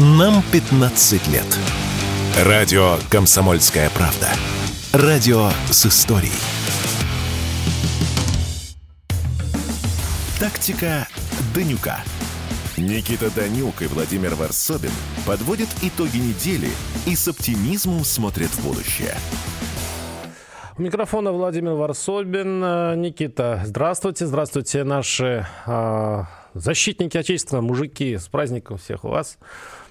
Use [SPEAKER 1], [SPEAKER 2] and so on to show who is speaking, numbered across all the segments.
[SPEAKER 1] Нам 15 лет. Радио «Комсомольская правда». Радио с историей. Тактика Данюка. Никита Данюк и Владимир Варсобин подводят итоги недели и с оптимизмом смотрят в будущее.
[SPEAKER 2] У микрофона Владимир Варсобин. Э, Никита, здравствуйте. Здравствуйте, наши э, защитники Отечества, мужики. С праздником всех у вас.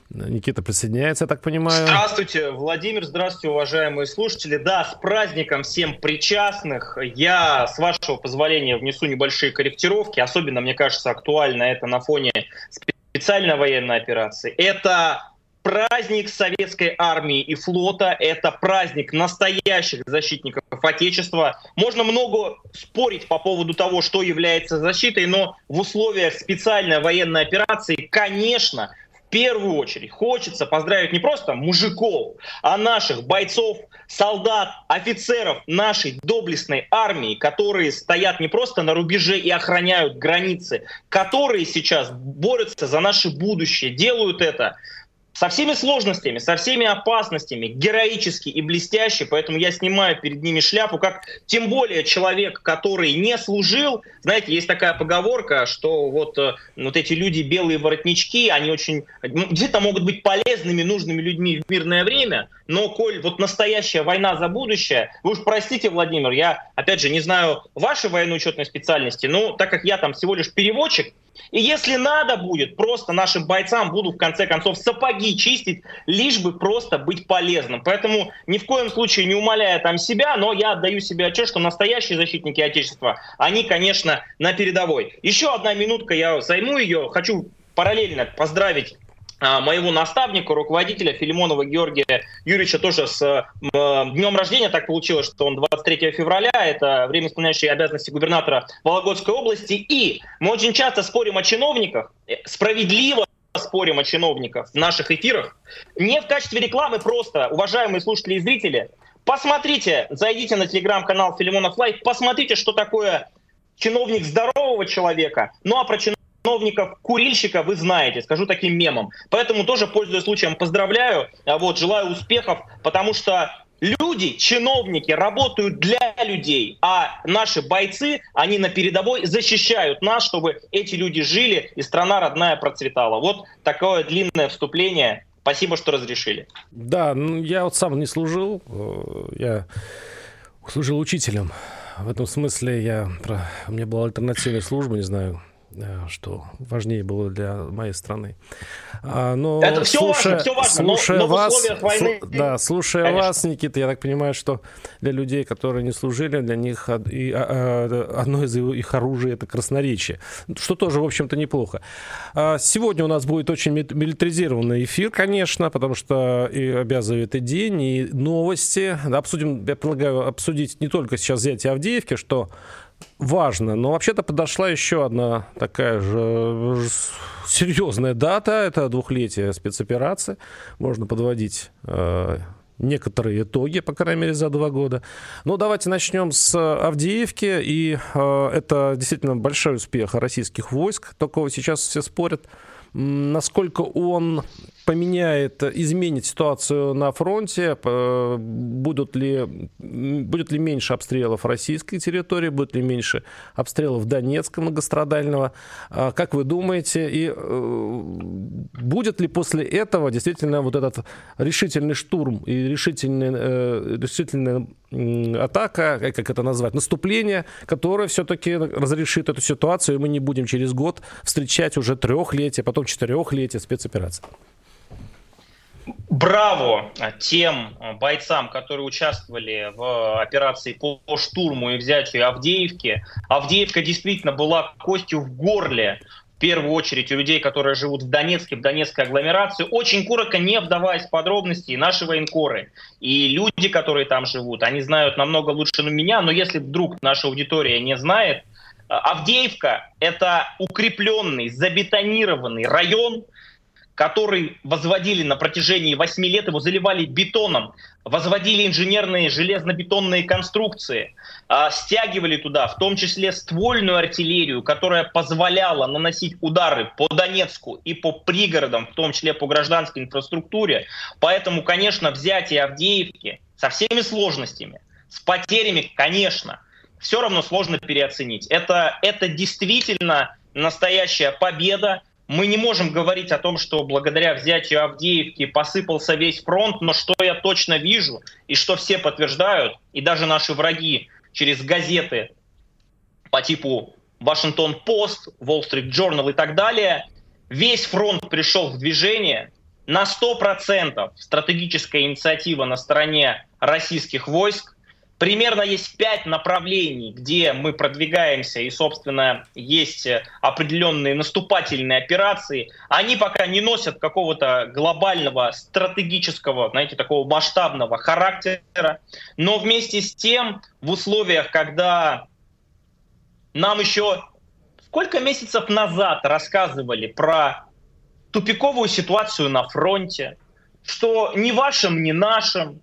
[SPEAKER 2] Никита присоединяется, я так понимаю.
[SPEAKER 3] Здравствуйте, Владимир, здравствуйте, уважаемые слушатели. Да, с праздником всем причастных. Я, с вашего позволения, внесу небольшие корректировки. Особенно, мне кажется, актуально это на фоне специальной военной операции. Это праздник советской армии и флота, это праздник настоящих защитников Отечества. Можно много спорить по поводу того, что является защитой, но в условиях специальной военной операции, конечно, в первую очередь хочется поздравить не просто мужиков, а наших бойцов, солдат, офицеров нашей доблестной армии, которые стоят не просто на рубеже и охраняют границы, которые сейчас борются за наше будущее, делают это со всеми сложностями, со всеми опасностями, героически и блестяще, поэтому я снимаю перед ними шляпу, как тем более человек, который не служил, знаете, есть такая поговорка, что вот, э, вот эти люди, белые воротнички, они очень, ну, где-то могут быть полезными, нужными людьми в мирное время, но, коль вот настоящая война за будущее, вы уж простите, Владимир, я, опять же, не знаю вашей военно-учетной специальности, но так как я там всего лишь переводчик, и если надо будет, просто нашим бойцам буду в конце концов сапоги чистить, лишь бы просто быть полезным. Поэтому ни в коем случае не умоляя там себя, но я отдаю себе отчет, что настоящие защитники Отечества, они, конечно, на передовой. Еще одна минутка, я займу ее. Хочу параллельно поздравить моего наставника, руководителя Филимонова Георгия Юрьевича тоже с э, днем рождения. Так получилось, что он 23 февраля, это время исполняющий обязанности губернатора Вологодской области. И мы очень часто спорим о чиновниках, э, справедливо спорим о чиновниках в наших эфирах. Не в качестве рекламы просто, уважаемые слушатели и зрители, посмотрите, зайдите на телеграм-канал Филимонов Лайф, посмотрите, что такое чиновник здорового человека. Ну а про чиновника чиновников, курильщика вы знаете, скажу таким мемом. Поэтому тоже, пользуясь случаем, поздравляю, а вот, желаю успехов, потому что люди, чиновники работают для людей, а наши бойцы, они на передовой защищают нас, чтобы эти люди жили и страна родная процветала. Вот такое длинное вступление. Спасибо, что разрешили.
[SPEAKER 2] Да, ну, я вот сам не служил, э, я служил учителем. В этом смысле я, у меня была альтернативная служба, не знаю, что важнее было для моей страны.
[SPEAKER 3] А, но Это все слушая, важно, все важно, слушая но, но
[SPEAKER 2] вас, войны... да, слушая Конечно. вас, Никита, я так понимаю, что для людей, которые не служили, для них и, а, а, одно из их оружий это красноречие, что тоже, в общем-то, неплохо. Сегодня у нас будет очень милитаризированный эфир, конечно, потому что и обязывает и день, и новости. Обсудим, я предлагаю обсудить не только сейчас взятие Авдеевки, что важно. Но вообще-то подошла еще одна такая же серьезная дата. Это двухлетие спецоперации. Можно подводить э, некоторые итоги, по крайней мере, за два года. Ну, давайте начнем с Авдеевки. И э, это действительно большой успех российских войск. Только сейчас все спорят, насколько он поменяет, изменит ситуацию на фронте, будут ли, будет ли меньше обстрелов российской территории, будет ли меньше обстрелов Донецка многострадального. А как вы думаете, и э, будет ли после этого действительно вот этот решительный штурм и решительный, э, решительная атака, как это назвать, наступление, которое все-таки разрешит эту ситуацию, и мы не будем через год встречать уже трехлетие, потом четырехлетие спецоперации?
[SPEAKER 3] Браво тем бойцам, которые участвовали в операции по штурму и взятию Авдеевки. Авдеевка действительно была костью в горле в первую очередь у людей, которые живут в Донецке, в Донецкой агломерации. Очень коротко, не вдаваясь в подробности, наши военкоры, и люди, которые там живут, они знают намного лучше меня, но если вдруг наша аудитория не знает, Авдеевка – это укрепленный, забетонированный район, который возводили на протяжении 8 лет, его заливали бетоном, возводили инженерные железно-бетонные конструкции, э, стягивали туда, в том числе ствольную артиллерию, которая позволяла наносить удары по Донецку и по пригородам, в том числе по гражданской инфраструктуре. Поэтому, конечно, взятие Авдеевки со всеми сложностями, с потерями, конечно, все равно сложно переоценить. Это, это действительно настоящая победа, мы не можем говорить о том, что благодаря взятию Авдеевки посыпался весь фронт, но что я точно вижу и что все подтверждают, и даже наши враги через газеты по типу Вашингтон-Пост, Wall Street Journal и так далее, весь фронт пришел в движение, на 100% стратегическая инициатива на стороне российских войск, Примерно есть пять направлений, где мы продвигаемся, и, собственно, есть определенные наступательные операции. Они пока не носят какого-то глобального, стратегического, знаете, такого масштабного характера. Но вместе с тем, в условиях, когда нам еще сколько месяцев назад рассказывали про тупиковую ситуацию на фронте, что ни вашим, ни нашим,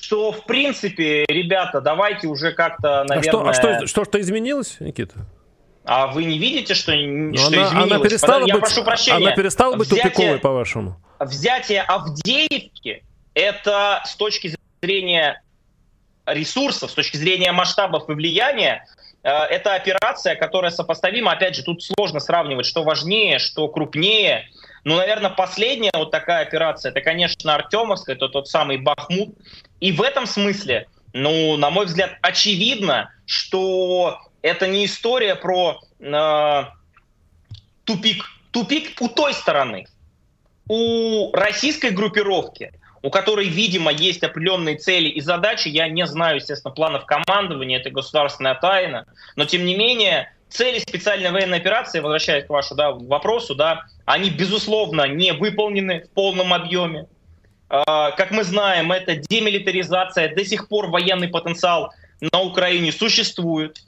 [SPEAKER 3] что, в принципе, ребята, давайте уже как-то, наверное...
[SPEAKER 2] А что, а что, что, что изменилось, Никита?
[SPEAKER 3] А вы не видите, что,
[SPEAKER 2] Но
[SPEAKER 3] что
[SPEAKER 2] она,
[SPEAKER 3] изменилось?
[SPEAKER 2] Она перестала
[SPEAKER 3] Подожди,
[SPEAKER 2] быть,
[SPEAKER 3] я прошу прощения.
[SPEAKER 2] Она перестала быть
[SPEAKER 3] взятие,
[SPEAKER 2] тупиковой, по-вашему?
[SPEAKER 3] Взятие Авдеевки – это с точки зрения ресурсов, с точки зрения масштабов и влияния, э, это операция, которая сопоставима. Опять же, тут сложно сравнивать, что важнее, что крупнее – ну, наверное, последняя вот такая операция, это, конечно, Артемовская, это тот самый Бахмут. И в этом смысле, ну, на мой взгляд, очевидно, что это не история про э, тупик. Тупик у той стороны. У российской группировки, у которой, видимо, есть определенные цели и задачи, я не знаю, естественно, планов командования, это государственная тайна, но, тем не менее, цели специальной военной операции, возвращаясь к вашему да, вопросу, да, они, безусловно, не выполнены в полном объеме. А, как мы знаем, это демилитаризация, до сих пор военный потенциал на Украине существует.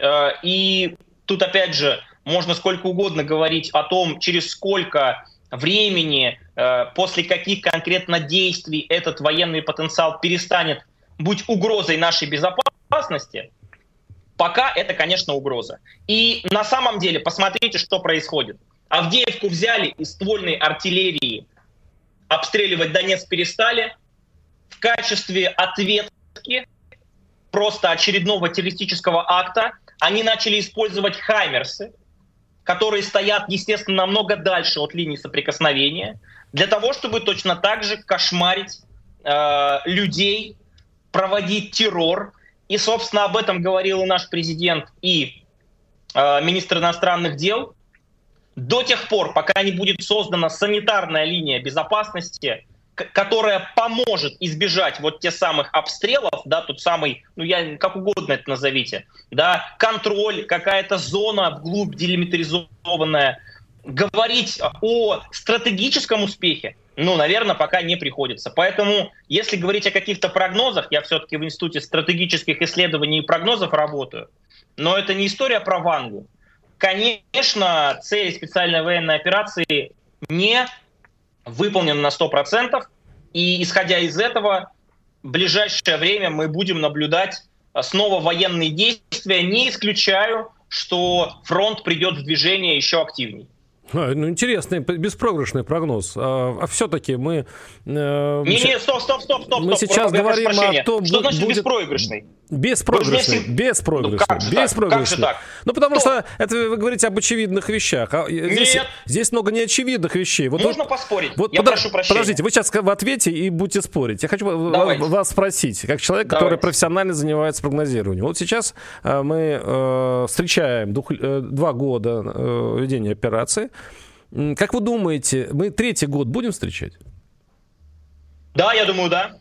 [SPEAKER 3] А, и тут, опять же, можно сколько угодно говорить о том, через сколько времени, а, после каких конкретно действий этот военный потенциал перестанет быть угрозой нашей безопасности – Пока это, конечно, угроза. И на самом деле, посмотрите, что происходит. Авдеевку взяли из ствольной артиллерии, обстреливать Донецк перестали. В качестве ответки просто очередного террористического акта они начали использовать хаймерсы, которые стоят, естественно, намного дальше от линии соприкосновения, для того, чтобы точно так же кошмарить э, людей, проводить террор, и, собственно, об этом говорил и наш президент, и э, министр иностранных дел. До тех пор, пока не будет создана санитарная линия безопасности, которая поможет избежать вот тех самых обстрелов, да, тот самый, ну я как угодно это назовите, да, контроль, какая-то зона вглубь делимитаризованная, говорить о стратегическом успехе, ну, наверное, пока не приходится. Поэтому, если говорить о каких-то прогнозах, я все-таки в Институте стратегических исследований и прогнозов работаю, но это не история про Вангу. Конечно, цели специальной военной операции не выполнены на 100%, и исходя из этого, в ближайшее время мы будем наблюдать снова военные действия. Не исключаю, что фронт придет в движение еще активнее.
[SPEAKER 2] А, ну, интересный, беспроигрышный прогноз. А, а все-таки мы...
[SPEAKER 3] Э, не, не, стоп, стоп, стоп, стоп.
[SPEAKER 2] Мы
[SPEAKER 3] стоп,
[SPEAKER 2] сейчас говорим о том,
[SPEAKER 3] что значит будет... беспроигрышный?
[SPEAKER 2] Беспроигрышный,
[SPEAKER 3] Вы
[SPEAKER 2] беспроигрышный,
[SPEAKER 3] ну,
[SPEAKER 2] беспроигрышный.
[SPEAKER 3] Так?
[SPEAKER 2] Ну, потому
[SPEAKER 3] Кто?
[SPEAKER 2] что это вы говорите об очевидных вещах. А здесь,
[SPEAKER 3] Нет.
[SPEAKER 2] здесь много неочевидных вещей. Вот
[SPEAKER 3] Можно
[SPEAKER 2] вот,
[SPEAKER 3] поспорить?
[SPEAKER 2] Вот
[SPEAKER 3] Я
[SPEAKER 2] подо...
[SPEAKER 3] прошу прощения.
[SPEAKER 2] Подождите, вы сейчас в ответе и будете спорить. Я хочу
[SPEAKER 3] Давайте.
[SPEAKER 2] вас спросить, как человек,
[SPEAKER 3] Давайте.
[SPEAKER 2] который профессионально занимается прогнозированием. Вот сейчас э, мы э, встречаем двух, э, два года э, ведения операции. Как вы думаете, мы третий год будем встречать?
[SPEAKER 3] Да, я думаю, да.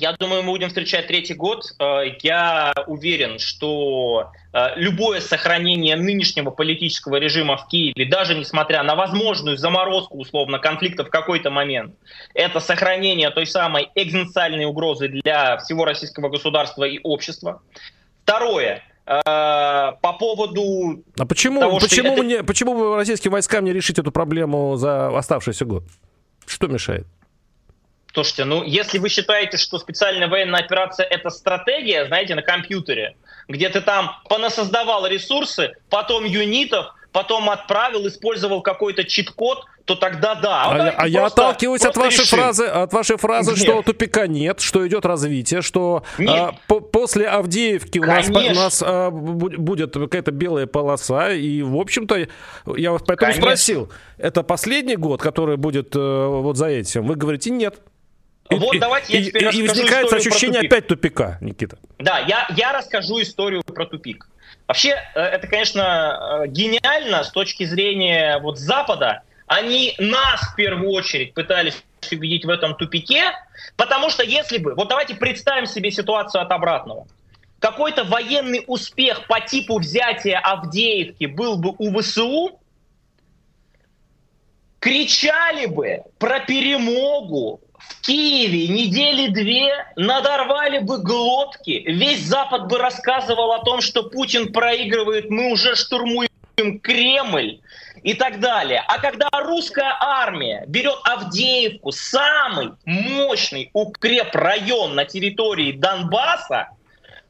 [SPEAKER 3] Я думаю, мы будем встречать третий год. Э, Я уверен, что э, любое сохранение нынешнего политического режима в Киеве, даже несмотря на возможную заморозку, условно, конфликта в какой-то момент, это сохранение той самой экзистенциальной угрозы для всего российского государства и общества. Второе. э, по поводу...
[SPEAKER 2] А почему, того, почему, это... мне, почему российским войскам не решить эту проблему за оставшийся год? Что мешает?
[SPEAKER 3] Слушайте, ну если вы считаете, что специальная военная операция это стратегия, знаете, на компьютере, где ты там понасоздавал ресурсы, потом юнитов, потом отправил, использовал какой-то чит-код, то тогда да.
[SPEAKER 2] А, а, а я отталкиваюсь от вашей решим. фразы, от вашей фразы, нет. что тупика нет, что идет развитие, что а, по после Авдеевки у нас, у нас а, будет какая-то белая полоса, и в общем-то я вас поэтому Конечно. спросил, это последний год, который будет а, вот за этим? Вы говорите нет.
[SPEAKER 3] Вот и, давайте я теперь
[SPEAKER 2] и, и возникает ощущение опять тупика, Никита.
[SPEAKER 3] Да, я, я расскажу историю про тупик. Вообще, э, это, конечно, э, гениально с точки зрения вот Запада. Они нас в первую очередь пытались убедить в этом тупике, потому что если бы, вот давайте представим себе ситуацию от обратного. Какой-то военный успех по типу взятия Авдеевки был бы у ВСУ, кричали бы про перемогу, в Киеве недели две надорвали бы глотки, весь Запад бы рассказывал о том, что Путин проигрывает, мы уже штурмуем Кремль и так далее. А когда русская армия берет Авдеевку, самый мощный укрепрайон на территории Донбасса,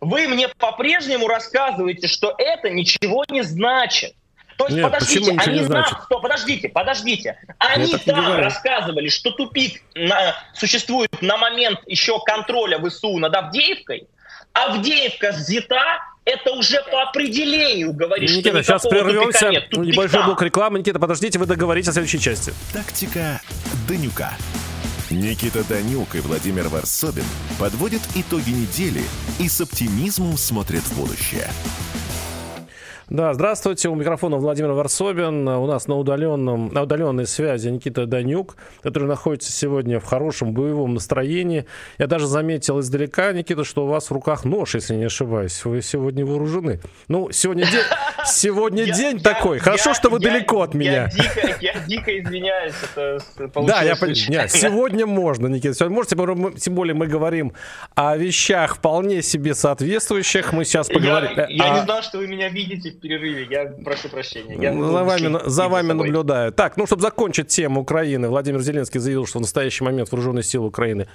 [SPEAKER 3] вы мне по-прежнему рассказываете, что это ничего не значит. То есть, Нет, подождите, они знают, что, подождите, подождите. Они там рассказывали, что тупик на, существует на момент еще контроля ВСУ над Авдеевкой. Авдеевка взята, это уже по определению говорит,
[SPEAKER 2] Никита, что сейчас прервемся. Нет, Небольшой блок рекламы. Никита, подождите, вы договоритесь о следующей части.
[SPEAKER 1] Тактика Данюка. Никита Данюк и Владимир Варсобин подводят итоги недели и с оптимизмом смотрят в будущее.
[SPEAKER 2] Да, здравствуйте. У микрофона Владимир Варсобин. У нас на, удаленном, на удаленной связи Никита Данюк, который находится сегодня в хорошем боевом настроении. Я даже заметил издалека, Никита, что у вас в руках нож, если не ошибаюсь. Вы сегодня вооружены. Ну, сегодня день, сегодня день такой. Хорошо, что вы далеко от меня.
[SPEAKER 3] Я дико извиняюсь.
[SPEAKER 2] Да, я понимаю. Сегодня можно, Никита. Сегодня можете, тем более мы говорим о вещах вполне себе соответствующих. Мы сейчас поговорим.
[SPEAKER 3] Я не знал, что вы меня видите перерыве. Я прошу прощения. Я
[SPEAKER 2] ну, за вами, за вами наблюдаю. Так, ну, чтобы закончить тему Украины, Владимир Зеленский заявил, что в настоящий момент вооруженные силы Украины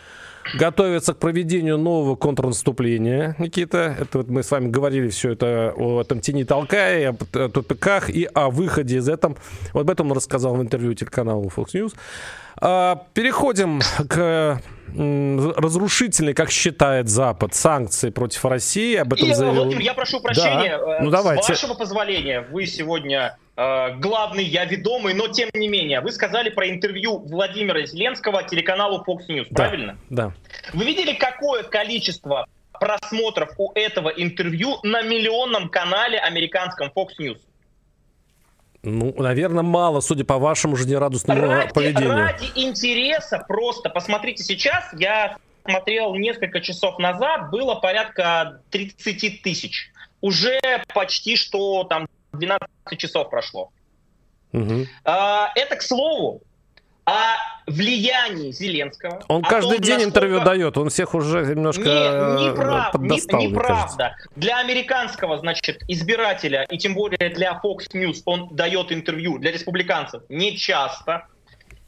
[SPEAKER 2] готовятся к проведению нового контрнаступления, Никита. Это вот мы с вами говорили все это о этом тени толкая, о тупиках и о выходе из этого. Вот об этом он рассказал в интервью телеканалу Fox News. А, переходим к разрушительной, как считает Запад, санкции против России. Об этом
[SPEAKER 3] и,
[SPEAKER 2] заявил...
[SPEAKER 3] Владимир, я прошу прощения. Да. Ну, давайте. С вашего позволения, вы сегодня э, главный, я ведомый, но тем не менее, вы сказали про интервью Владимира Зеленского телеканалу Fox News, да. правильно?
[SPEAKER 2] Да.
[SPEAKER 3] Вы видели, какое количество просмотров у этого интервью на миллионном канале американском Fox News?
[SPEAKER 2] Ну, наверное, мало, судя по вашему жизнерадостному ради, поведению.
[SPEAKER 3] Ради интереса просто. Посмотрите сейчас, я смотрел несколько часов назад, было порядка 30 тысяч. Уже почти что там 12 часов прошло. Угу. Это, к слову, о влиянии Зеленского.
[SPEAKER 2] Он каждый том, день насколько... интервью дает, он всех уже немножко не, не прав, поддостал, не,
[SPEAKER 3] неправда. Для американского, значит, избирателя, и тем более для Fox News, он дает интервью для республиканцев не часто.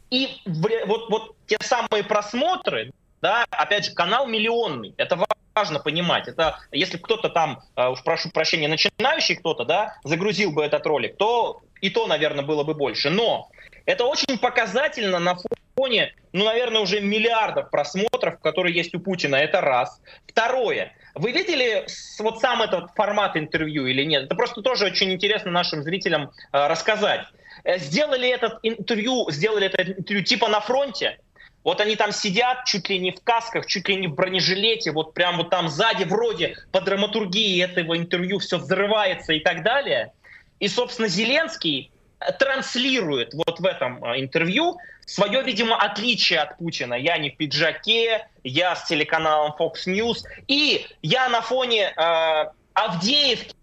[SPEAKER 3] И вот, вот те самые просмотры, да, опять же, канал миллионный, это важно понимать. Это если кто-то там, э, уж прошу прощения, начинающий кто-то, да, загрузил бы этот ролик, то и то, наверное, было бы больше. Но это очень показательно на фоне, ну, наверное, уже миллиардов просмотров, которые есть у Путина. Это раз. Второе. Вы видели вот сам этот формат интервью или нет? Это просто тоже очень интересно нашим зрителям э, рассказать. Э, сделали этот интервью, сделали это интервью типа на фронте. Вот они там сидят чуть ли не в касках, чуть ли не в бронежилете, вот прям вот там сзади вроде по драматургии этого интервью все взрывается и так далее. И, собственно, Зеленский транслирует вот в этом а, интервью свое, видимо, отличие от Путина. Я не в пиджаке, я с телеканалом Fox News, и я на фоне э, Авдеевки,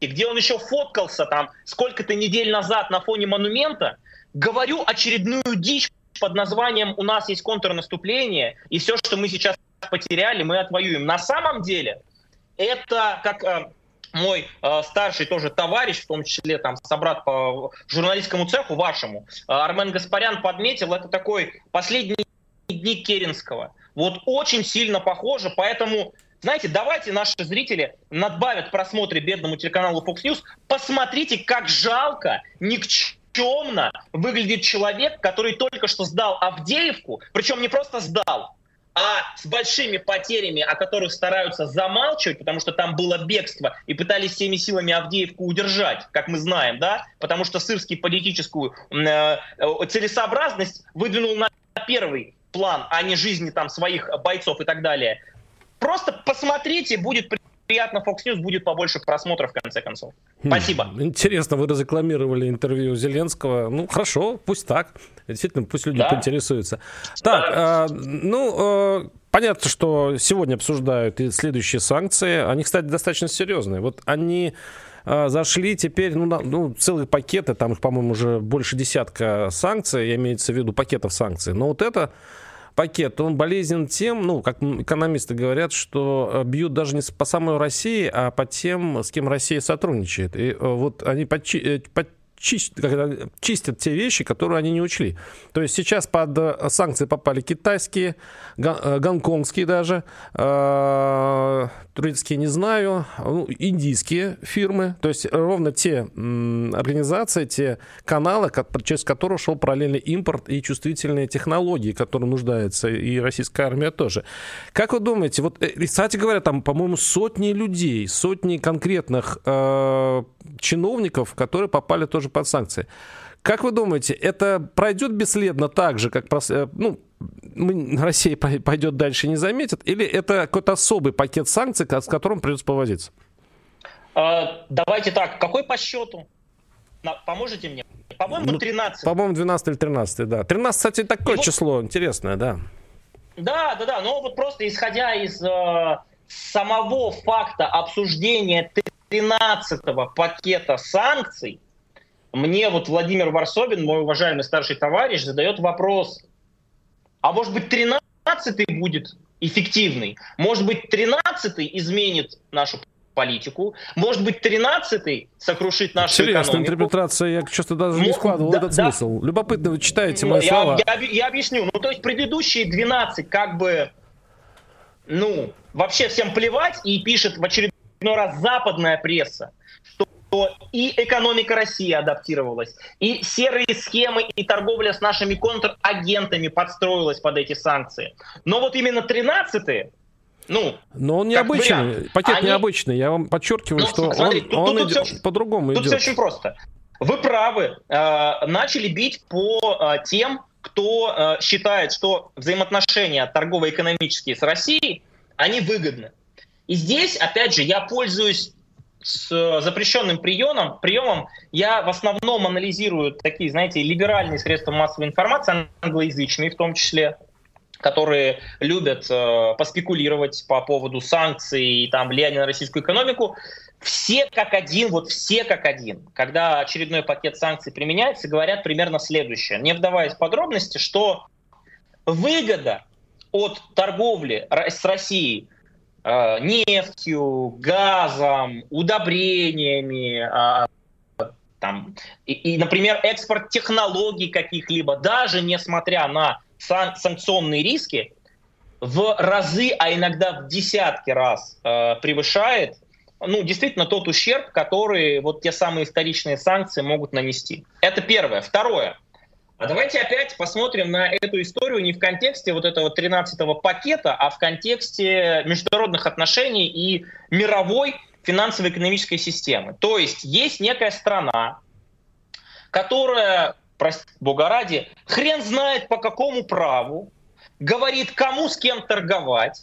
[SPEAKER 3] где он еще фоткался там сколько-то недель назад на фоне монумента, говорю очередную дичь под названием «У нас есть контрнаступление, и все, что мы сейчас потеряли, мы отвоюем». На самом деле это, как э, мой э, старший тоже товарищ, в том числе там собрат по журналистскому цеху вашему, э, Армен Гаспарян подметил, это такой последний дни Керенского. Вот очень сильно похоже, поэтому знаете, давайте наши зрители надбавят просмотре бедному телеканалу Fox News. Посмотрите, как жалко, никчемно выглядит человек, который только что сдал Авдеевку, причем не просто сдал, а с большими потерями, о которых стараются замалчивать, потому что там было бегство, и пытались всеми силами Авдеевку удержать, как мы знаем, да, потому что Сырский политическую э, целесообразность выдвинул на первый план, а не жизни там своих бойцов и так далее. Просто посмотрите, будет приятно Fox News, будет побольше просмотров в конце концов. Хм, Спасибо.
[SPEAKER 2] Интересно, вы разрекламировали интервью Зеленского. Ну, хорошо, пусть так. Действительно, пусть люди да. поинтересуются. Так, да. э, ну, э, понятно, что сегодня обсуждают и следующие санкции. Они, кстати, достаточно серьезные. Вот они э, зашли теперь, ну, ну, целые пакеты, там их, по-моему, уже больше десятка санкций, я имеется в виду пакетов санкций. Но вот это пакет, он болезнен тем, ну, как экономисты говорят, что э, бьют даже не по самой России, а по тем, с кем Россия сотрудничает. И э, вот они почти э, чистят, чистят те вещи, которые они не учли. То есть сейчас под э, санкции попали китайские, э, гонконгские даже, э, турецкие не знаю, ну, индийские фирмы. То есть ровно те организации, те каналы, через которые шел параллельный импорт и чувствительные технологии, которые нуждается и российская армия тоже. Как вы думаете, вот, кстати говоря, там, по-моему, сотни людей, сотни конкретных чиновников, которые попали тоже под санкции. Как вы думаете, это пройдет бесследно так же, как э, ну, Россия пойдет дальше и не заметит, или это какой-то особый пакет санкций, с которым придется повозиться?
[SPEAKER 3] А, давайте так, какой по счету? Поможете мне? По-моему, 13.
[SPEAKER 2] Ну, по-моему, 12 или 13, да. 13, кстати, такое вот... число интересное, да.
[SPEAKER 3] Да, да, да. Но вот просто исходя из э, самого факта обсуждения 13-го пакета санкций, мне вот Владимир Варсобин, мой уважаемый старший товарищ, задает вопрос, а может быть 13-й будет эффективный? Может быть 13-й изменит нашу политику. Может быть, 13-й сокрушит нашу
[SPEAKER 2] Интересная
[SPEAKER 3] экономику.
[SPEAKER 2] интерпретация, я что-то даже не складывал да, этот да. смысл. Любопытно, вы читаете мои
[SPEAKER 3] я,
[SPEAKER 2] слова.
[SPEAKER 3] Я, я объясню. Ну, то есть предыдущие 12 как бы, ну, вообще всем плевать и пишет в очередной раз западная пресса, что и экономика России адаптировалась, и серые схемы и торговля с нашими контрагентами подстроилась под эти санкции. Но вот именно 13-е, ну,
[SPEAKER 2] Но он необычный, вариант, пакет они... необычный, я вам подчеркиваю, ну, что смотри, он, тут, он тут, идет, все, по-другому
[SPEAKER 3] идет. Тут все очень просто. Вы правы, э, начали бить по э, тем, кто э, считает, что взаимоотношения торгово-экономические с Россией, они выгодны. И здесь, опять же, я пользуюсь с э, запрещенным приемом, приемом я в основном анализирую такие, знаете, либеральные средства массовой информации, англоязычные в том числе, которые любят э, поспекулировать по поводу санкций и там влияния на российскую экономику. Все как один, вот все как один, когда очередной пакет санкций применяется, говорят примерно следующее, не вдаваясь в подробности, что выгода от торговли с Россией нефтью, газом, удобрениями, а, там, и, и, например, экспорт технологий каких-либо, даже несмотря на сан- санкционные риски, в разы, а иногда в десятки раз э, превышает ну, действительно тот ущерб, который вот те самые вторичные санкции могут нанести. Это первое. Второе. А давайте опять посмотрим на эту историю не в контексте вот этого 13-го пакета, а в контексте международных отношений и мировой финансово-экономической системы. То есть есть некая страна, которая, прости бога ради, хрен знает по какому праву, говорит, кому с кем торговать,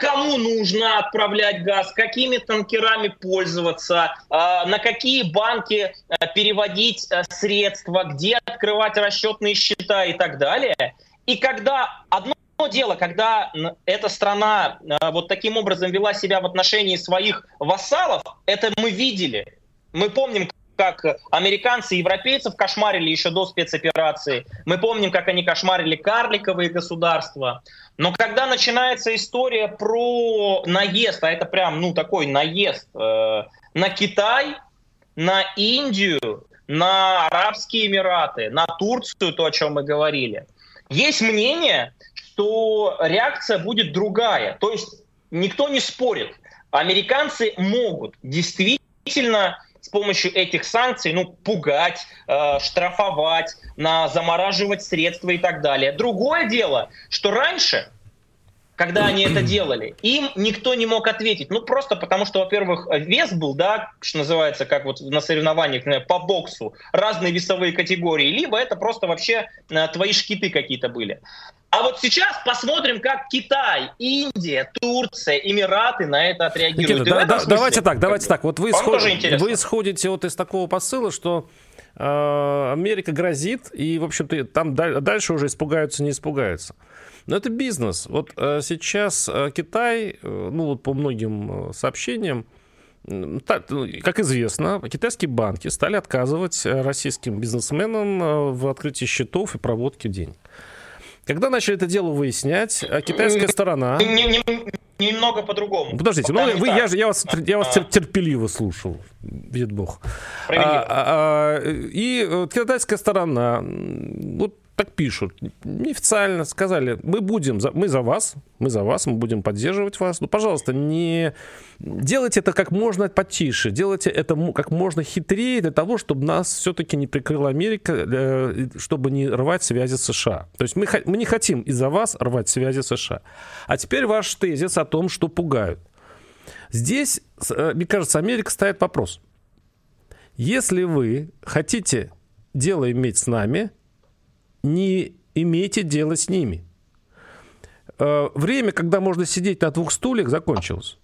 [SPEAKER 3] кому нужно отправлять газ, какими танкерами пользоваться, а, на какие банки а, переводить средства, где открывать расчетные счета и так далее. И когда одно дело, когда эта страна вот таким образом вела себя в отношении своих вассалов, это мы видели. Мы помним, как американцы и европейцев кошмарили еще до спецоперации. Мы помним, как они кошмарили карликовые государства. Но когда начинается история про наезд, а это прям, ну, такой наезд э, на Китай, на Индию, на Арабские Эмираты, на Турцию, то, о чем мы говорили. Есть мнение, что реакция будет другая. То есть никто не спорит. Американцы могут действительно с помощью этих санкций ну, пугать, э, штрафовать, на замораживать средства и так далее. Другое дело, что раньше когда они это делали, им никто не мог ответить. Ну, просто потому что, во-первых, вес был, да, что называется, как вот на соревнованиях по боксу, разные весовые категории, либо это просто вообще э, твои шкиты какие-то были. А вот сейчас посмотрим, как Китай, Индия, Турция, Эмираты на это отреагируют.
[SPEAKER 2] Никита, да, смысле, давайте так, давайте так. Вот вы, исход... вы исходите вот из такого посыла, что э, Америка грозит, и, в общем-то, там дальше уже испугаются, не испугаются. Но это бизнес. Вот э, сейчас э, Китай, э, ну вот по многим э, сообщениям, так, ну, как известно, китайские банки стали отказывать э, российским бизнесменам э, в открытии счетов и проводке денег. Когда начали это дело выяснять, а китайская сторона...
[SPEAKER 3] Немного по-другому.
[SPEAKER 2] Подождите, ну вы, я, же, я, вас, я вас терпеливо слушал, видит Бог. А, а, а, и э, китайская сторона, вот так пишут, неофициально сказали, мы будем, за, мы за вас, мы за вас, мы будем поддерживать вас. Ну, пожалуйста, не делайте это как можно потише, делайте это как можно хитрее для того, чтобы нас все-таки не прикрыла Америка, э, чтобы не рвать связи с США. То есть мы, мы не хотим из-за вас рвать связи с США. А теперь ваш тезис о том, что пугают. Здесь, э, мне кажется, Америка ставит вопрос. Если вы хотите дело иметь с нами, не имейте дела с ними. Э, время, когда можно сидеть на двух стульях, закончилось.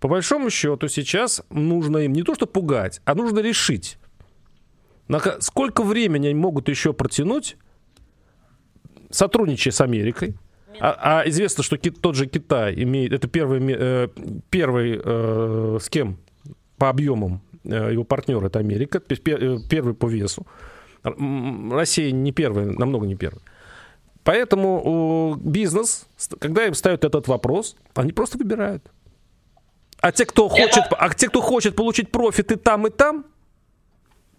[SPEAKER 2] По большому счету сейчас нужно им не то что пугать, а нужно решить, сколько времени они могут еще протянуть, сотрудничая с Америкой. А, а известно, что тот же Китай имеет, это первый, э, первый э, с кем по объемам его партнер, это Америка, первый по весу. Россия не первая, намного не первая. Поэтому бизнес, когда им ставят этот вопрос, они просто выбирают. А те, кто хочет, а те, кто хочет получить профиты там и там,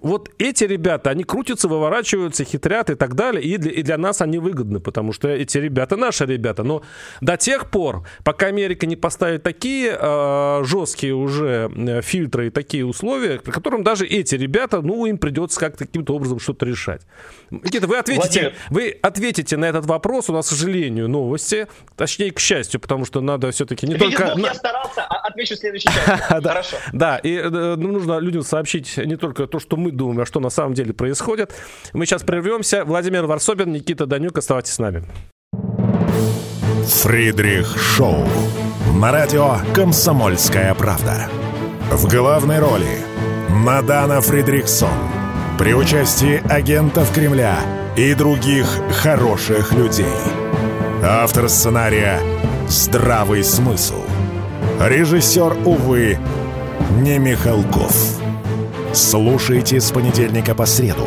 [SPEAKER 2] вот эти ребята, они крутятся, выворачиваются, хитрят и так далее, и для, и для нас они выгодны, потому что эти ребята наши ребята. Но до тех пор, пока Америка не поставит такие э, жесткие уже э, фильтры и такие условия, при которым даже эти ребята, ну, им придется как-то каким-то образом что-то решать. Никита, вы ответите, вы ответите на этот вопрос, у нас, к сожалению, новости, точнее, к счастью, потому что надо все-таки не
[SPEAKER 3] Видит
[SPEAKER 2] только...
[SPEAKER 3] Бог, я старался, а отвечу в следующей части. Хорошо.
[SPEAKER 2] Да, и э, ну, нужно людям сообщить не только то, что мы думаем, а что на самом деле происходит. Мы сейчас прервемся. Владимир Варсобин, Никита Данюк, оставайтесь с нами.
[SPEAKER 1] Фридрих Шоу. На радио «Комсомольская правда». В главной роли Мадана Фридрихсон. При участии агентов Кремля и других хороших людей. Автор сценария «Здравый смысл». Режиссер, увы, не Михалков. Слушайте с понедельника по среду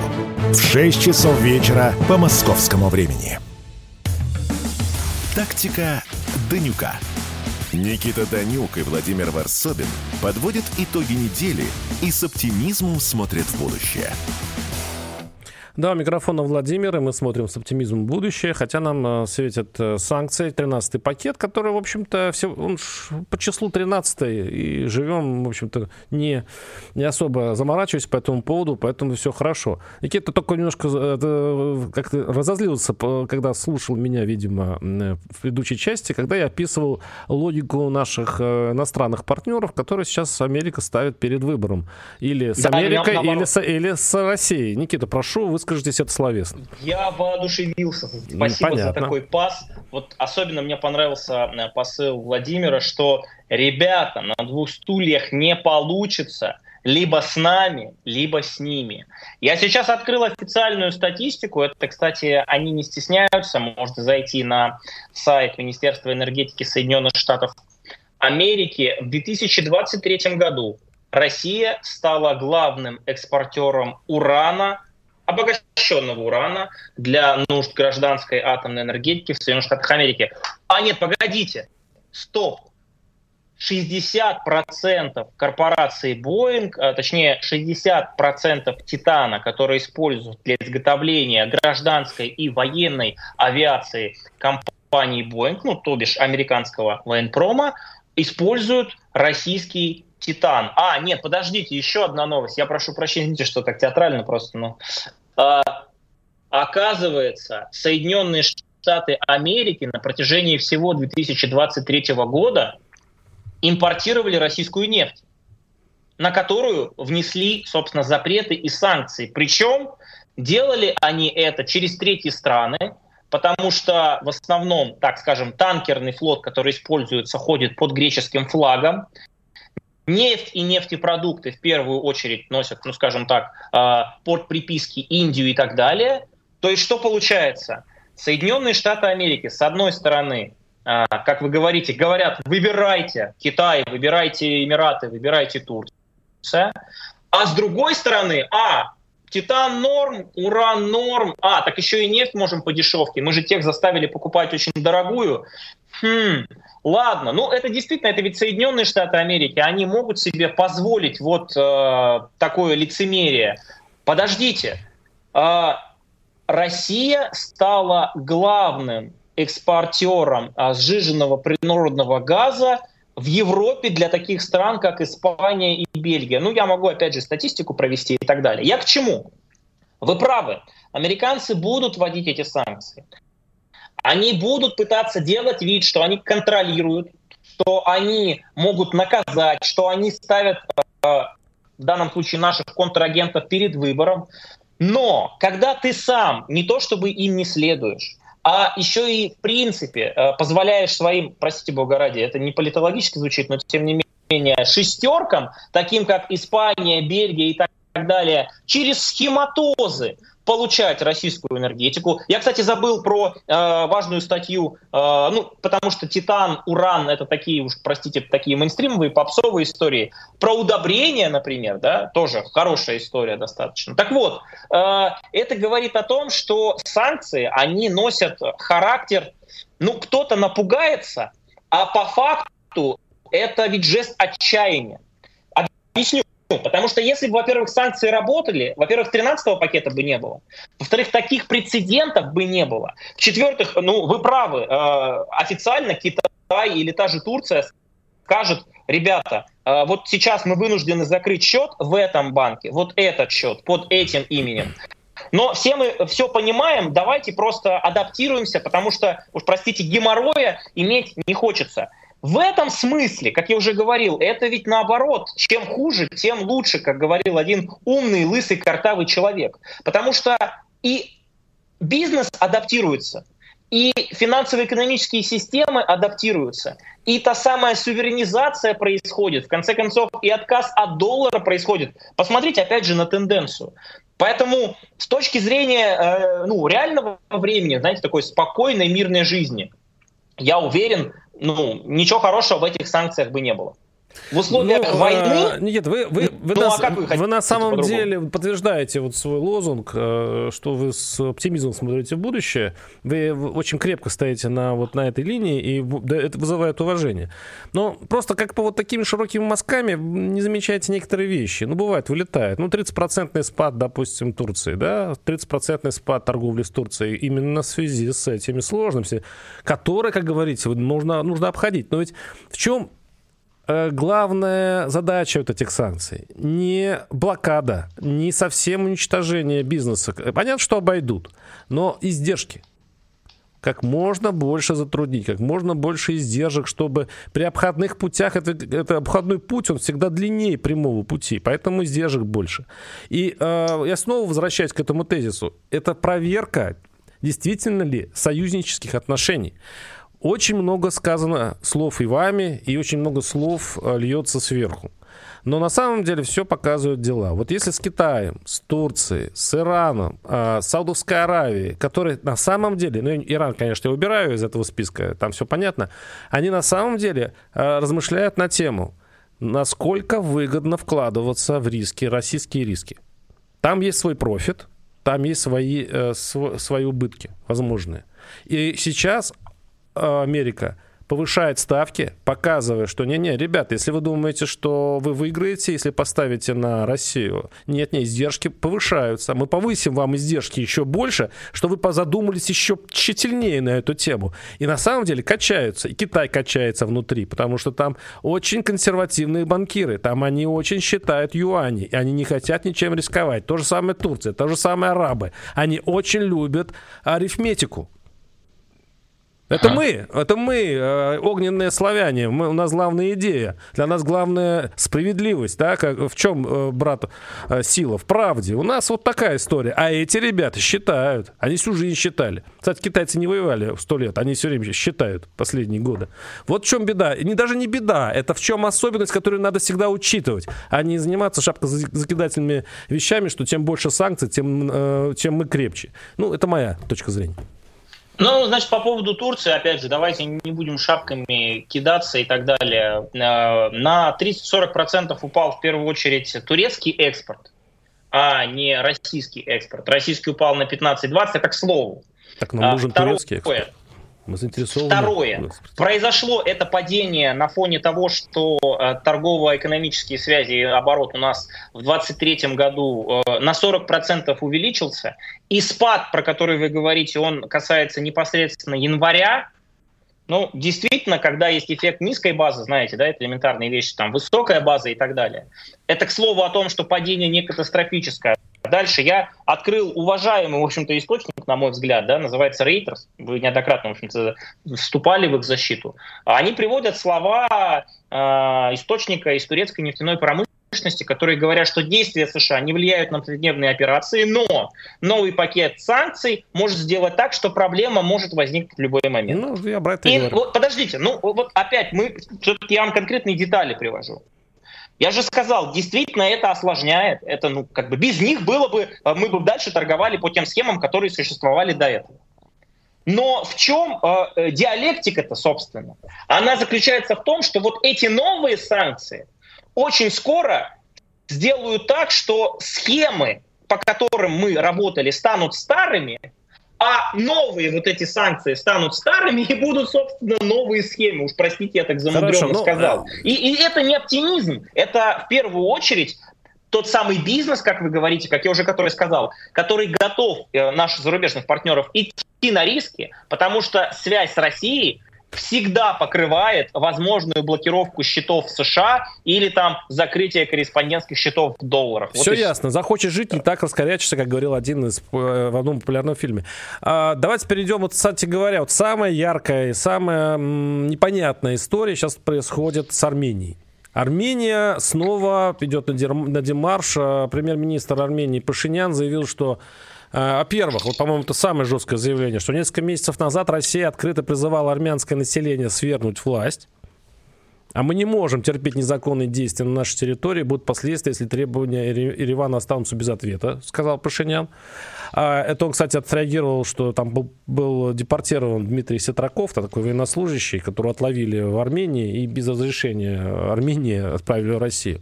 [SPEAKER 1] в 6 часов вечера по московскому времени. Тактика Данюка. Никита Данюк и Владимир Варсобин подводят итоги недели и с оптимизмом смотрят в будущее.
[SPEAKER 2] Да, у микрофона Владимир, и мы смотрим с оптимизмом будущее, хотя нам э, светят э, санкции, 13-й пакет, который, в общем-то, все, он по числу 13 и живем, в общем-то, не, не особо заморачиваясь по этому поводу, поэтому все хорошо. Никита только немножко э, как-то разозлился, когда слушал меня, видимо, в предыдущей части, когда я описывал логику наших иностранных партнеров, которые сейчас Америка ставит перед выбором. Или с Америкой, да, или, с, или с Россией. Никита, прошу, вы выскажитесь это словесно.
[SPEAKER 3] Я воодушевился. Спасибо Понятно. за такой пас. Вот особенно мне понравился э, посыл Владимира, что ребята на двух стульях не получится либо с нами, либо с ними. Я сейчас открыл официальную статистику. Это, кстати, они не стесняются. Можете зайти на сайт Министерства энергетики Соединенных Штатов Америки. В 2023 году Россия стала главным экспортером урана обогащенного урана для нужд гражданской атомной энергетики в Соединенных Штатах Америки. А нет, погодите, стоп. 60% корпорации Boeing, а, точнее 60% титана, которые используют для изготовления гражданской и военной авиации компании Boeing, ну то бишь американского военпрома, используют российский титан. А, нет, подождите, еще одна новость. Я прошу прощения, что так театрально просто, но... А, оказывается, Соединенные Штаты Америки на протяжении всего 2023 года импортировали российскую нефть, на которую внесли, собственно, запреты и санкции. Причем делали они это через третьи страны, потому что в основном, так скажем, танкерный флот, который используется, ходит под греческим флагом. Нефть и нефтепродукты в первую очередь носят, ну скажем так, а, под приписки Индию и так далее. То есть что получается? Соединенные Штаты Америки, с одной стороны, а, как вы говорите, говорят, выбирайте Китай, выбирайте Эмираты, выбирайте Турция. А с другой стороны, а, титан норм, уран норм, а, так еще и нефть можем по дешевке, мы же тех заставили покупать очень дорогую. Хм, ладно, ну это действительно, это ведь Соединенные Штаты Америки, они могут себе позволить вот э, такое лицемерие. Подождите, э, Россия стала главным экспортером а, сжиженного природного газа в Европе для таких стран, как Испания и Бельгия. Ну, я могу, опять же, статистику провести и так далее. Я к чему? Вы правы. Американцы будут вводить эти санкции. Они будут пытаться делать вид, что они контролируют, что они могут наказать, что они ставят, э, в данном случае, наших контрагентов перед выбором. Но когда ты сам не то чтобы им не следуешь, а еще и в принципе э, позволяешь своим, простите бога ради, это не политологически звучит, но тем не менее, шестеркам, таким как Испания, Бельгия и так далее, через схематозы получать российскую энергетику. Я, кстати, забыл про э, важную статью, э, ну, потому что титан, уран — это такие уж, простите, такие мейнстримовые, попсовые истории. Про удобрения, например, да, тоже хорошая история достаточно. Так вот, э, это говорит о том, что санкции, они носят характер, ну, кто-то напугается, а по факту это ведь жест отчаяния. Объясню. Потому что если бы, во-первых, санкции работали, во-первых, 13-го пакета бы не было. Во-вторых, таких прецедентов бы не было. В-четвертых, ну, вы правы, э, официально Китай или та же Турция скажет, ребята, э, вот сейчас мы вынуждены закрыть счет в этом банке, вот этот счет под этим именем. Но все мы все понимаем, давайте просто адаптируемся, потому что, уж простите, геморроя иметь не хочется. В этом смысле, как я уже говорил, это ведь наоборот. Чем хуже, тем лучше, как говорил один умный, лысый, картавый человек. Потому что и бизнес адаптируется, и финансово-экономические системы адаптируются, и та самая суверенизация происходит. В конце концов, и отказ от доллара происходит. Посмотрите, опять же, на тенденцию. Поэтому с точки зрения э, ну, реального времени, знаете, такой спокойной, мирной жизни, я уверен, ну, ничего хорошего в этих санкциях бы не было. В условиях ну, войны...
[SPEAKER 2] Э, нет, вы, вы, вы, ну, на, а вы, вы на самом деле подтверждаете вот свой лозунг, э, что вы с оптимизмом смотрите в будущее. Вы очень крепко стоите на, вот, на этой линии, и это вызывает уважение. Но просто как по вот такими широкими мазками не замечаете некоторые вещи. Ну, бывает, вылетает. Ну, 30% спад, допустим, Турции, да? 30% спад торговли с Турцией именно в связи с этими сложностями, которые, как говорите, нужно, нужно обходить. Но ведь в чем главная задача вот этих санкций не блокада, не совсем уничтожение бизнеса. Понятно, что обойдут, но издержки. Как можно больше затруднить, как можно больше издержек, чтобы при обходных путях, это, это обходной путь, он всегда длиннее прямого пути, поэтому издержек больше. И э, я снова возвращаюсь к этому тезису. Это проверка, действительно ли союзнических отношений. Очень много сказано слов и вами, и очень много слов э, льется сверху. Но на самом деле все показывают дела. Вот если с Китаем, с Турцией, с Ираном, э, с Саудовской Аравией, которые на самом деле, ну Иран, конечно, я убираю из этого списка, там все понятно, они на самом деле э, размышляют на тему, насколько выгодно вкладываться в риски, российские риски. Там есть свой профит, там есть свои, э, св- свои убытки возможные. И сейчас Америка повышает ставки, показывая, что не-не, ребята, если вы думаете, что вы выиграете, если поставите на Россию, нет-нет, издержки повышаются. Мы повысим вам издержки еще больше, что вы позадумались еще тщательнее на эту тему. И на самом деле качаются. И Китай качается внутри, потому что там очень консервативные банкиры. Там они очень считают юани. И они не хотят ничем рисковать. То же самое Турция, то же самое арабы. Они очень любят арифметику. Это ага. мы, это мы, э, огненные славяне. Мы, у нас главная идея. Для нас главная справедливость. Да? Как, в чем, э, брат, э, сила? В правде. У нас вот такая история. А эти ребята считают. Они всю жизнь считали. Кстати, китайцы не воевали сто лет. Они все время считают последние годы. Вот в чем беда. Не, даже не беда. Это в чем особенность, которую надо всегда учитывать. А не заниматься шапкозакидательными вещами, что чем больше санкций, тем, э, тем мы крепче. Ну, это моя точка зрения.
[SPEAKER 3] Ну, значит, по поводу Турции, опять же, давайте не будем шапками кидаться и так далее. Э, на 30-40% упал в первую очередь турецкий экспорт, а не российский экспорт. Российский упал на 15-20, это к слову.
[SPEAKER 2] Так нам нужен Второе, турецкий экспорт.
[SPEAKER 3] Мы заинтересованы. Второе. Произошло это падение на фоне того, что э, торгово-экономические связи и оборот у нас в 2023 году э, на 40% увеличился. И спад, про который вы говорите, он касается непосредственно января. Ну, действительно, когда есть эффект низкой базы, знаете, да, это элементарные вещи, там, высокая база и так далее. Это, к слову, о том, что падение не катастрофическое. Дальше я открыл уважаемый, в общем-то, источник, на мой взгляд, да, называется Reuters. Вы неоднократно, в общем-то, вступали в их защиту. Они приводят слова э, источника из турецкой нефтяной промышленности, которые говорят, что действия США не влияют на повседневные операции, но новый пакет санкций может сделать так, что проблема может возникнуть в любой момент. Ну, я это и, вот, подождите, ну вот опять мы, все-таки я вам конкретные детали привожу. Я же сказал, действительно это осложняет. Это, ну, как бы без них было бы, э, мы бы дальше торговали по тем схемам, которые существовали до этого. Но в чем э, э, диалектика-то, собственно? Она заключается в том, что вот эти новые санкции очень скоро сделают так, что схемы, по которым мы работали, станут старыми, а новые вот эти санкции станут старыми и будут, собственно, новые схемы. Уж простите, я так замудренно Хорошо, ну, сказал. И, и это не оптимизм, это в первую очередь тот самый бизнес, как вы говорите, как я уже который сказал, который готов, э, наших зарубежных партнеров, идти на риски, потому что связь с Россией всегда покрывает возможную блокировку счетов США или там закрытие корреспондентских счетов в долларах.
[SPEAKER 2] Все вот ясно. И... Захочешь жить, не так раскорячишься, как говорил один из э, в одном популярном фильме. А, давайте перейдем, вот, кстати говоря, вот самая яркая и самая м, непонятная история сейчас происходит с Арменией. Армения снова идет на, дер... на демарш. А, премьер-министр Армении Пашинян заявил, что а, во-первых, вот, по-моему, это самое жесткое заявление, что несколько месяцев назад Россия открыто призывала армянское население свергнуть власть. А мы не можем терпеть незаконные действия на нашей территории. Будут последствия, если требования Еревана останутся без ответа, сказал Пашинян. А это он, кстати, отреагировал, что там был, был депортирован Дмитрий Сетраков, такой военнослужащий, которого отловили в Армении и без разрешения Армении отправили в Россию.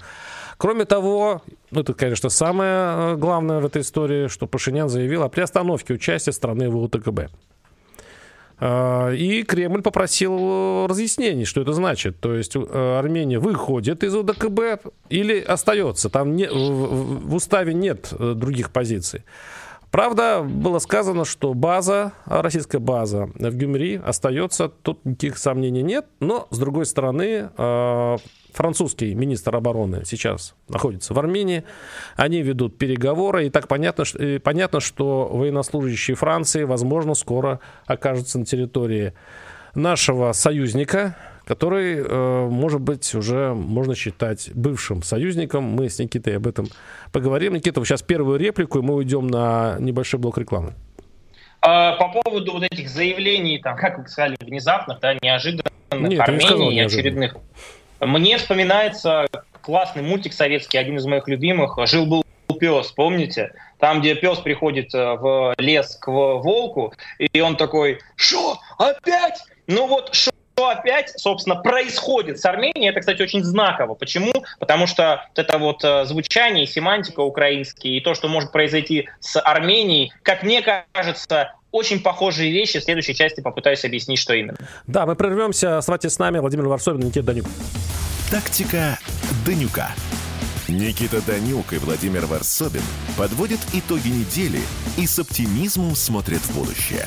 [SPEAKER 2] Кроме того, ну, это, конечно, самое э, главное в этой истории, что Пашинян заявил о приостановке участия страны в УТКБ. А, и Кремль попросил разъяснений, что это значит. То есть э, Армения выходит из УДКБ или остается. Там не, в, в уставе нет э, других позиций. Правда, было сказано, что база, российская база в Гюмри остается, тут никаких сомнений нет, но, с другой стороны, французский министр обороны сейчас находится в Армении. Они ведут переговоры, и так понятно, что, понятно, что военнослужащие Франции, возможно, скоро окажутся на территории нашего союзника, который, э, может быть, уже можно считать бывшим союзником. Мы с Никитой об этом поговорим. Никита, сейчас первую реплику, и мы уйдем на небольшой блок рекламы.
[SPEAKER 3] А, по поводу вот этих заявлений, там, как вы сказали, внезапных, да, неожиданных Нет, Армении, не сказал, очередных. Мне вспоминается классный мультик советский, один из моих любимых. Жил-был пес, помните? Там, где пес приходит э, в лес к волку, и он такой, что, опять? Ну вот, что опять, собственно, происходит с Арменией. Это, кстати, очень знаково. Почему? Потому что вот это вот э, звучание, семантика украинские, и то, что может произойти с Арменией, как мне кажется, очень похожие вещи. В следующей части попытаюсь объяснить, что именно.
[SPEAKER 2] Да, мы прервемся. Оставайтесь с нами. Владимир Варсобин, Никита Данюк.
[SPEAKER 1] Тактика Данюка. Никита Данюк и Владимир Варсобин подводят итоги недели и с оптимизмом смотрят в будущее.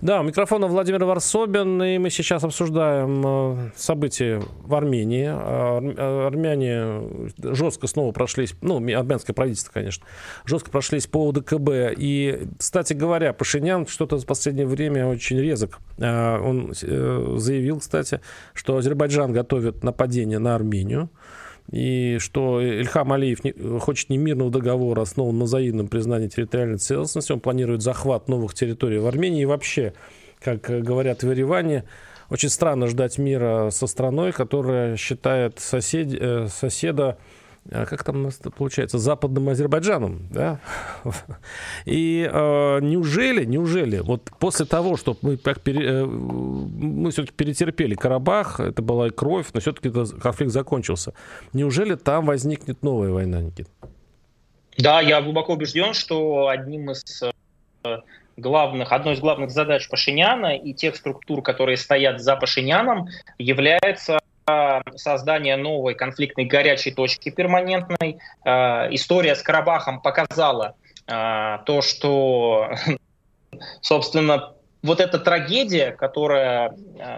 [SPEAKER 2] Да, у микрофона Владимир Варсобин, и мы сейчас обсуждаем э, события в Армении. А, э, армяне жестко снова прошлись, ну, армянское правительство, конечно, жестко прошлись по ДКБ. И, кстати говоря, Пашинян что-то в последнее время очень резок. А, он э, заявил, кстати, что Азербайджан готовит нападение на Армению и что Ильхам Алиев не, хочет не мирного договора, основанного на взаимном признании территориальной целостности. Он планирует захват новых территорий в Армении. И вообще, как говорят в Ереване, очень странно ждать мира со страной, которая считает сосед, э, соседа как там у нас получается, западным Азербайджаном, да? И э, неужели, неужели, вот после того, что мы, пере, э, мы все-таки перетерпели Карабах, это была кровь, но все-таки конфликт закончился, неужели там возникнет новая война, Никит?
[SPEAKER 3] Да, я глубоко убежден, что одним из э, главных, одной из главных задач Пашиняна и тех структур, которые стоят за Пашиняном, является создания новой конфликтной горячей точки перманентной. Э, история с Карабахом показала э, то, что, собственно, вот эта трагедия, которая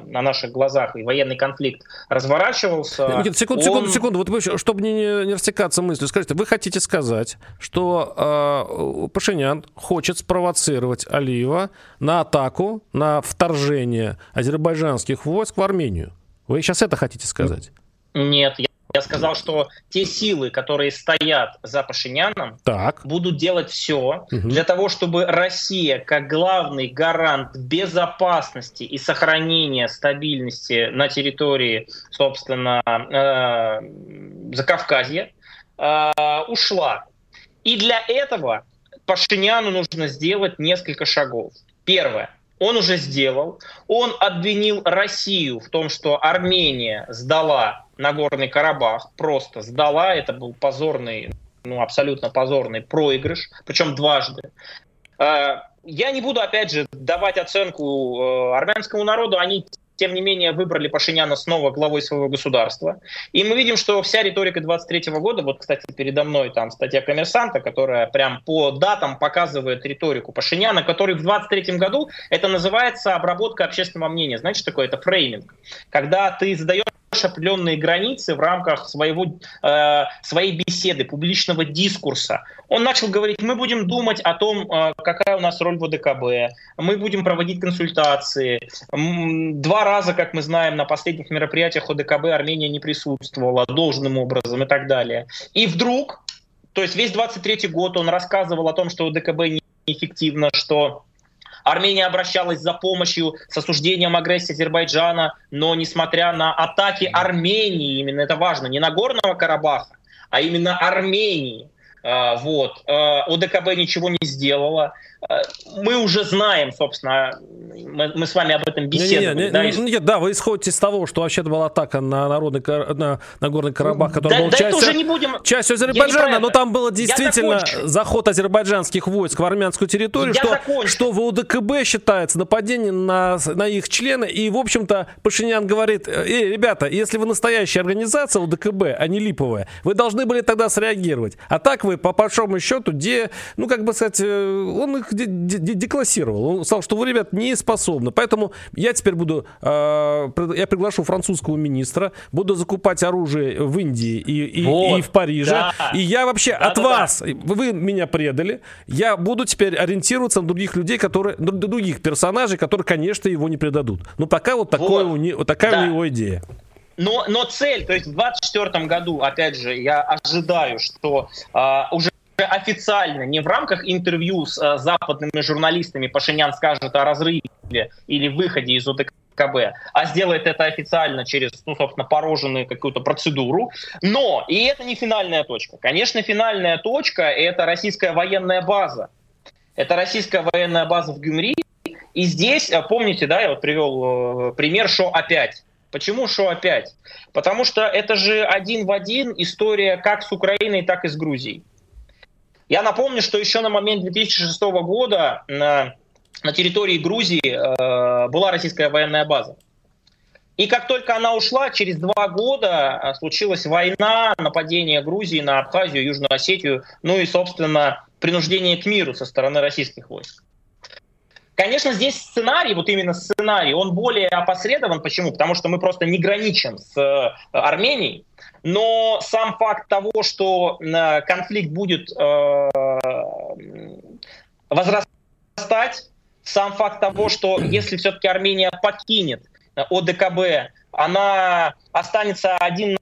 [SPEAKER 3] на наших глазах и военный конфликт разворачивался.
[SPEAKER 2] Никита, секунду, он... секунду, секунду. Вот вы, чтобы не, не растекаться мыслью, скажите, вы хотите сказать, что э, Пашинян хочет спровоцировать Алиева на атаку, на вторжение азербайджанских войск в Армению? Вы сейчас это хотите сказать?
[SPEAKER 3] Нет, я я сказал, что те силы, которые стоят за Пашиняном, так. будут делать все угу. для того, чтобы Россия, как главный гарант безопасности и сохранения стабильности на территории, собственно, э, Закавказья, э, ушла. И для этого Пашиняну нужно сделать несколько шагов. Первое он уже сделал. Он обвинил Россию в том, что Армения сдала Нагорный Карабах, просто сдала. Это был позорный, ну абсолютно позорный проигрыш, причем дважды. А, я не буду, опять же, давать оценку э, армянскому народу. Они тем не менее выбрали Пашиняна снова главой своего государства. И мы видим, что вся риторика 23 года, вот, кстати, передо мной там статья коммерсанта, которая прям по датам показывает риторику Пашиняна, который в 23 году, это называется обработка общественного мнения. Знаете, такое? Это фрейминг. Когда ты задаешь определенные границы в рамках своего, э, своей беседы, публичного дискурса. Он начал говорить, мы будем думать о том, э, какая у нас роль в ОДКБ, мы будем проводить консультации. Два раза, как мы знаем, на последних мероприятиях ОДКБ Армения не присутствовала должным образом и так далее. И вдруг, то есть весь 23 год он рассказывал о том, что ОДКБ неэффективно, что Армения обращалась за помощью с осуждением агрессии Азербайджана, но несмотря на атаки Армении, именно это важно, не Нагорного Карабаха, а именно Армении, вот. А, ОДКБ ничего не сделала. А, мы уже знаем, собственно, мы, мы с вами об этом беседовали. Не, не,
[SPEAKER 2] да, не, нет, да, вы исходите из того, что вообще-то была атака на народный на, на Горный Карабах, который да, был да частью, не будем... частью Азербайджана, но там был действительно заход азербайджанских войск в армянскую территорию, что, что в ОДКБ считается нападение на, на их члены. И, в общем-то, Пашинян говорит, эй, ребята, если вы настоящая организация ОДКБ, а не липовая, вы должны были тогда среагировать. А так вы, по большому счету, где, ну, как бы сказать, э, он их деклассировал. Он сказал, что вы, ребят, не способны. Поэтому я теперь буду, э, я приглашу французского министра, буду закупать оружие в Индии и, и, вот, и в Париже. Да. И я вообще да, от да, вас, да. вы меня предали, я буду теперь ориентироваться на других людей, которые, на других персонажей, которые, конечно, его не предадут. Но пока вот, такое вот. У не, вот такая да. у него идея.
[SPEAKER 3] Но, но цель, то есть в 2024 году, опять же, я ожидаю, что а, уже официально, не в рамках интервью с э, западными журналистами Пашинян скажет о разрыве или выходе из ОДКБ, а сделает это официально через, ну, собственно, пороженную какую-то процедуру. Но, и это не финальная точка. Конечно, финальная точка – это российская военная база. Это российская военная база в Гюмри. И здесь, э, помните, да, я вот привел э, пример «Шо опять?». Почему «Шо опять?». Потому что это же один в один история как с Украиной, так и с Грузией. Я напомню, что еще на момент 2006 года на, на территории Грузии э, была российская военная база. И как только она ушла, через два года э, случилась война, нападение Грузии на Абхазию, Южную Осетию, ну и, собственно, принуждение к миру со стороны российских войск. Конечно, здесь сценарий, вот именно сценарий, он более опосредован. Почему? Потому что мы просто не граничим с э, Арменией. Но сам факт того, что э, конфликт будет э, возрастать, сам факт того, что если все-таки Армения покинет ОДКБ, она останется один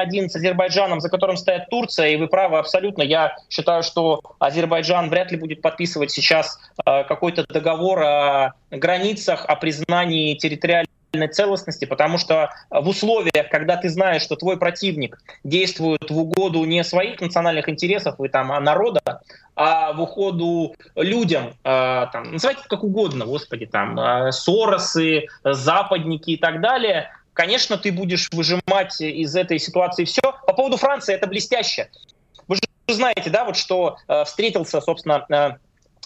[SPEAKER 3] один с Азербайджаном, за которым стоит Турция, и вы правы абсолютно. Я считаю, что Азербайджан вряд ли будет подписывать сейчас э, какой-то договор о границах, о признании территориальной целостности, потому что в условиях, когда ты знаешь, что твой противник действует в угоду не своих национальных интересов и там а народа, а в угоду людям, э, там, называйте как угодно, господи, там, э, Соросы, западники и так далее, конечно, ты будешь выжимать из этой ситуации все. По поводу Франции это блестяще. Вы же знаете, да, вот что э, встретился, собственно, э,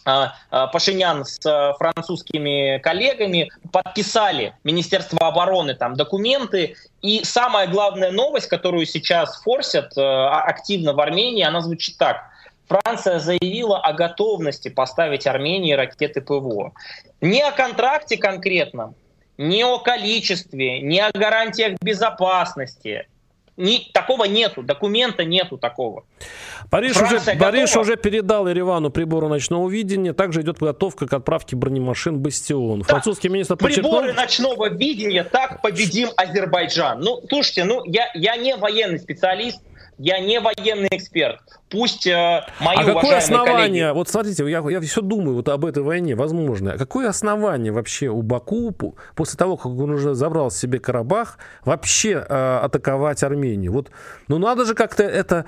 [SPEAKER 3] э, э Пашинян с э, французскими коллегами, подписали Министерство обороны там документы, и самая главная новость, которую сейчас форсят а, активно в Армении, она звучит так. Франция заявила о готовности поставить Армении ракеты ПВО. Не о контракте конкретном, ни о количестве, ни о гарантиях безопасности. Ни, такого нету, документа нету такого.
[SPEAKER 2] Париж, уже, Париж уже передал Еревану приборы ночного видения. Также идет подготовка к отправке бронемашин «Бастион».
[SPEAKER 3] Французский министр подчеркнул... Приборы ночного видения, так победим Азербайджан. Ну, слушайте, ну, я, я не военный специалист, я не военный эксперт. Пусть э, мои
[SPEAKER 2] а какое основание, коллеги... вот смотрите, я, я все думаю вот об этой войне, возможно. А какое основание вообще у Баку после того, как он уже забрал себе Карабах, вообще э, атаковать Армению? Вот, ну надо же как-то это,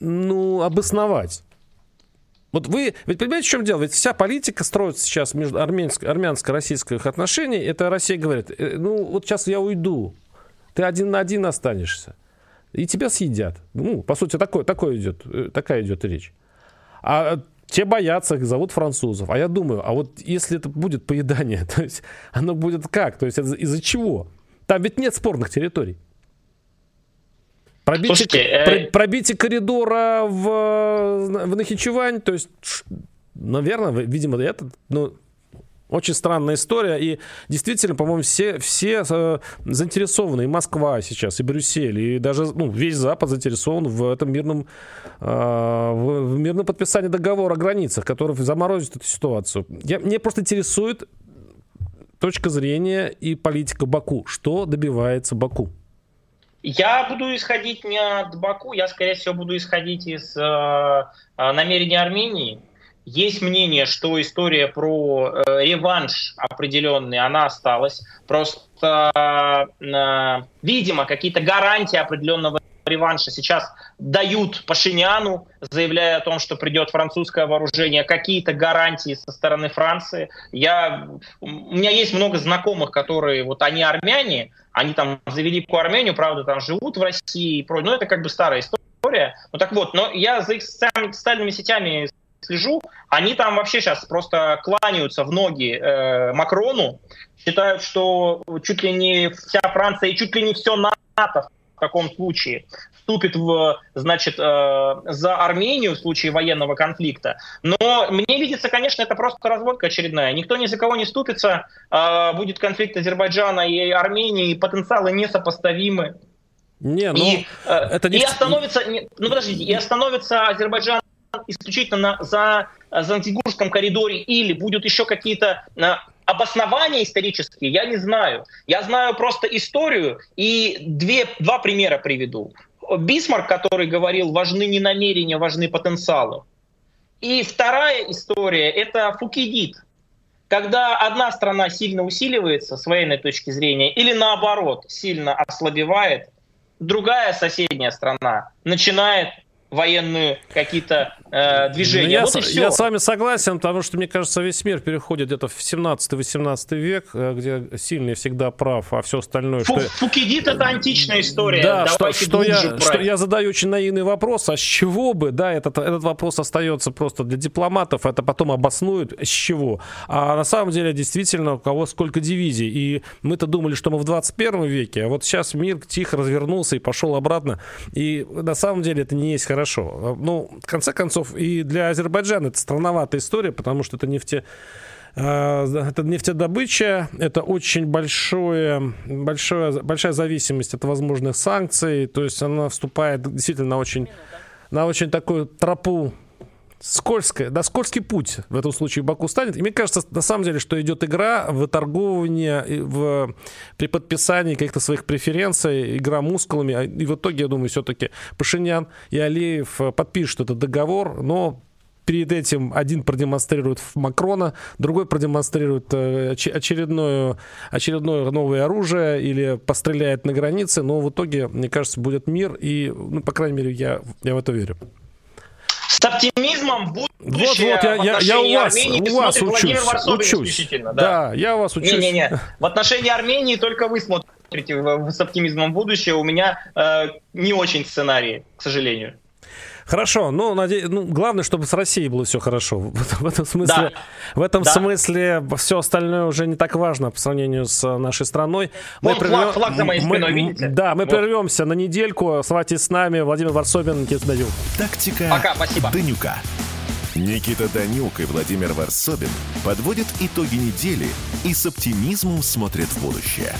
[SPEAKER 2] ну, обосновать. Вот вы, ведь понимаете, в чем дело? Ведь вся политика строится сейчас между армянско- армянско-российских отношений. Это Россия говорит, э, ну вот сейчас я уйду, ты один на один останешься и тебя съедят. Ну, по сути, такое, такое идет, э, такая идет речь. А те боятся, их зовут французов. А я думаю, а вот если это будет поедание, то есть оно будет как? То есть из-за чего? Там ведь нет спорных территорий. Пробитие, Слушайте, э... пробитие коридора в, в Нахичевань, то есть, наверное, видимо, это, ну, очень странная история. И действительно, по-моему, все, все э, заинтересованы. И Москва сейчас, и Брюссель, и даже ну, весь Запад заинтересован в этом мирном, э, в, мирном подписании договора о границах, который заморозит эту ситуацию. Я, мне просто интересует точка зрения и политика Баку. Что добивается Баку?
[SPEAKER 3] Я буду исходить не от Баку, я, скорее всего, буду исходить из э, э намерений Армении есть мнение, что история про э, реванш определенный, она осталась. Просто, э, видимо, какие-то гарантии определенного реванша сейчас дают Пашиняну, заявляя о том, что придет французское вооружение, какие-то гарантии со стороны Франции. Я, у меня есть много знакомых, которые, вот они армяне, они там завели по Армению, правда, там живут в России, но это как бы старая история. Ну так вот, но я за их социальными сетями слежу, они там вообще сейчас просто кланяются в ноги э, Макрону, считают, что чуть ли не вся Франция и чуть ли не все НАТО в таком случае вступит в, значит, э, за Армению в случае военного конфликта. Но мне видится, конечно, это просто разводка очередная. Никто ни за кого не ступится. Э, будет конфликт Азербайджана и Армении, потенциалы несопоставимы. Не, ну, и, э, это не... и остановится, ну подождите, и остановится Азербайджан исключительно на, за Зангигурском коридоре или будут еще какие-то э, обоснования исторические, я не знаю. Я знаю просто историю и две, два примера приведу. Бисмарк, который говорил, важны не намерения, важны потенциалы. И вторая история – это Фукидид, когда одна страна сильно усиливается с военной точки зрения или наоборот сильно ослабевает, другая соседняя страна начинает военные какие-то э, движения. Ну,
[SPEAKER 2] я,
[SPEAKER 3] вот
[SPEAKER 2] с, я с вами согласен, потому что, мне кажется, весь мир переходит где-то в 17-18 век, э, где сильный всегда прав, а все остальное...
[SPEAKER 3] Фу, что... Фукидид — это античная история.
[SPEAKER 2] Да, что, что, я, что я задаю очень наивный вопрос, а с чего бы, да, этот, этот вопрос остается просто для дипломатов, это потом обоснуют, с чего. А на самом деле, действительно, у кого сколько дивизий. И мы-то думали, что мы в 21 веке, а вот сейчас мир тихо развернулся и пошел обратно. И на самом деле это не есть хорошо хорошо. Ну, в конце концов, и для Азербайджана это странноватая история, потому что это нефте э, это нефтедобыча, это очень большое, большое, большая зависимость от возможных санкций, то есть она вступает действительно на очень, на очень такую тропу скользкая, да, скользкий путь в этом случае Баку станет. И мне кажется, на самом деле, что идет игра в торгование, в, при подписании каких-то своих преференций, игра мускулами. А, и в итоге, я думаю, все-таки Пашинян и Алиев подпишут этот договор, но перед этим один продемонстрирует Макрона, другой продемонстрирует э, очередное, очередное новое оружие или постреляет на границе, но в итоге, мне кажется, будет мир, и, ну, по крайней мере, я, я в это верю.
[SPEAKER 3] С оптимизмом будущее
[SPEAKER 2] вот, вот, я, я, я у вас, Армении у вас учусь, учусь. Да. да, я у вас учусь.
[SPEAKER 3] Не-не-не, в отношении Армении только вы смотрите с оптимизмом будущее. У меня э, не очень сценарий, к сожалению.
[SPEAKER 2] Хорошо, ну, наде... ну, главное, чтобы с Россией было все хорошо. В, этом смысле, да. в этом да. смысле все остальное уже не так важно по сравнению с нашей страной.
[SPEAKER 3] Мы прервем... флаг, флаг за моей спиной, мы, видите?
[SPEAKER 2] Да, мы вот. прервемся на недельку. Оставайтесь с нами. Владимир Варсобин, Никита Данюк.
[SPEAKER 1] Тактика Пока, спасибо. Данюка. Никита Данюк и Владимир Варсобин подводят итоги недели и с оптимизмом смотрят в будущее.